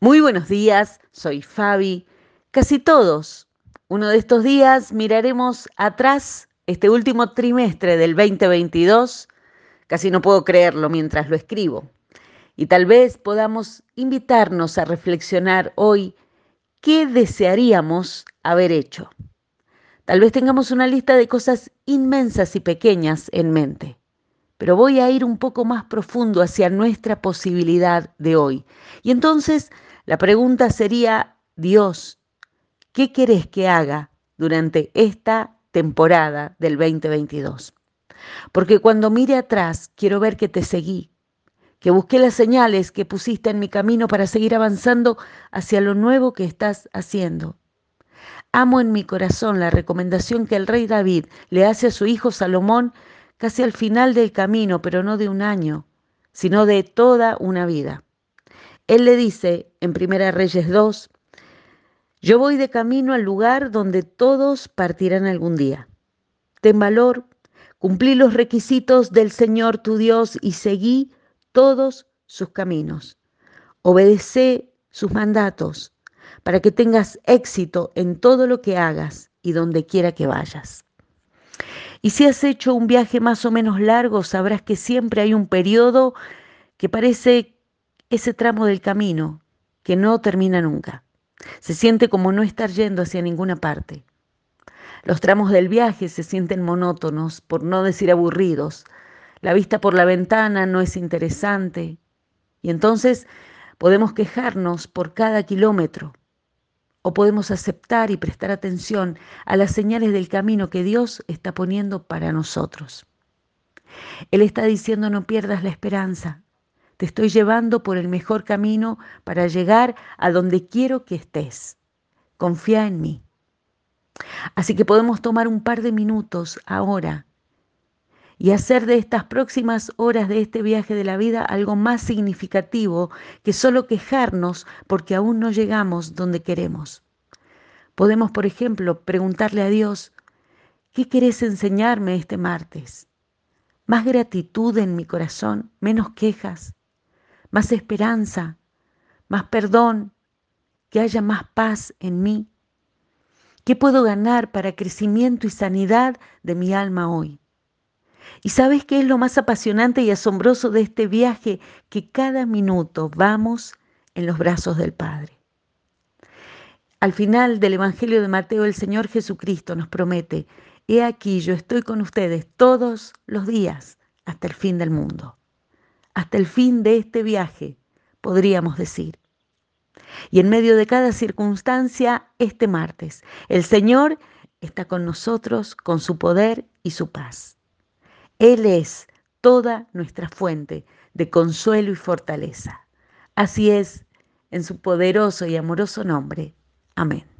Muy buenos días, soy Fabi. Casi todos. Uno de estos días miraremos atrás este último trimestre del 2022. Casi no puedo creerlo mientras lo escribo. Y tal vez podamos invitarnos a reflexionar hoy qué desearíamos haber hecho. Tal vez tengamos una lista de cosas inmensas y pequeñas en mente pero voy a ir un poco más profundo hacia nuestra posibilidad de hoy. Y entonces la pregunta sería, Dios, ¿qué querés que haga durante esta temporada del 2022? Porque cuando mire atrás, quiero ver que te seguí, que busqué las señales que pusiste en mi camino para seguir avanzando hacia lo nuevo que estás haciendo. Amo en mi corazón la recomendación que el rey David le hace a su hijo Salomón casi al final del camino, pero no de un año, sino de toda una vida. Él le dice en Primera Reyes 2, yo voy de camino al lugar donde todos partirán algún día. Ten valor, cumplí los requisitos del Señor tu Dios y seguí todos sus caminos. Obedece sus mandatos para que tengas éxito en todo lo que hagas y donde quiera que vayas. Y si has hecho un viaje más o menos largo, sabrás que siempre hay un periodo que parece ese tramo del camino que no termina nunca. Se siente como no estar yendo hacia ninguna parte. Los tramos del viaje se sienten monótonos, por no decir aburridos. La vista por la ventana no es interesante. Y entonces podemos quejarnos por cada kilómetro. O podemos aceptar y prestar atención a las señales del camino que Dios está poniendo para nosotros. Él está diciendo no pierdas la esperanza, te estoy llevando por el mejor camino para llegar a donde quiero que estés. Confía en mí. Así que podemos tomar un par de minutos ahora y hacer de estas próximas horas de este viaje de la vida algo más significativo que solo quejarnos porque aún no llegamos donde queremos. Podemos, por ejemplo, preguntarle a Dios, ¿qué querés enseñarme este martes? Más gratitud en mi corazón, menos quejas, más esperanza, más perdón, que haya más paz en mí. ¿Qué puedo ganar para crecimiento y sanidad de mi alma hoy? ¿Y sabes qué es lo más apasionante y asombroso de este viaje? Que cada minuto vamos en los brazos del Padre. Al final del Evangelio de Mateo, el Señor Jesucristo nos promete, he aquí yo estoy con ustedes todos los días hasta el fin del mundo hasta el fin de este viaje, podríamos decir. Y en medio de cada circunstancia, este martes, el Señor está con nosotros con su poder y su paz. Él es toda nuestra fuente de consuelo y fortaleza. Así es, en su poderoso y amoroso nombre. Amén.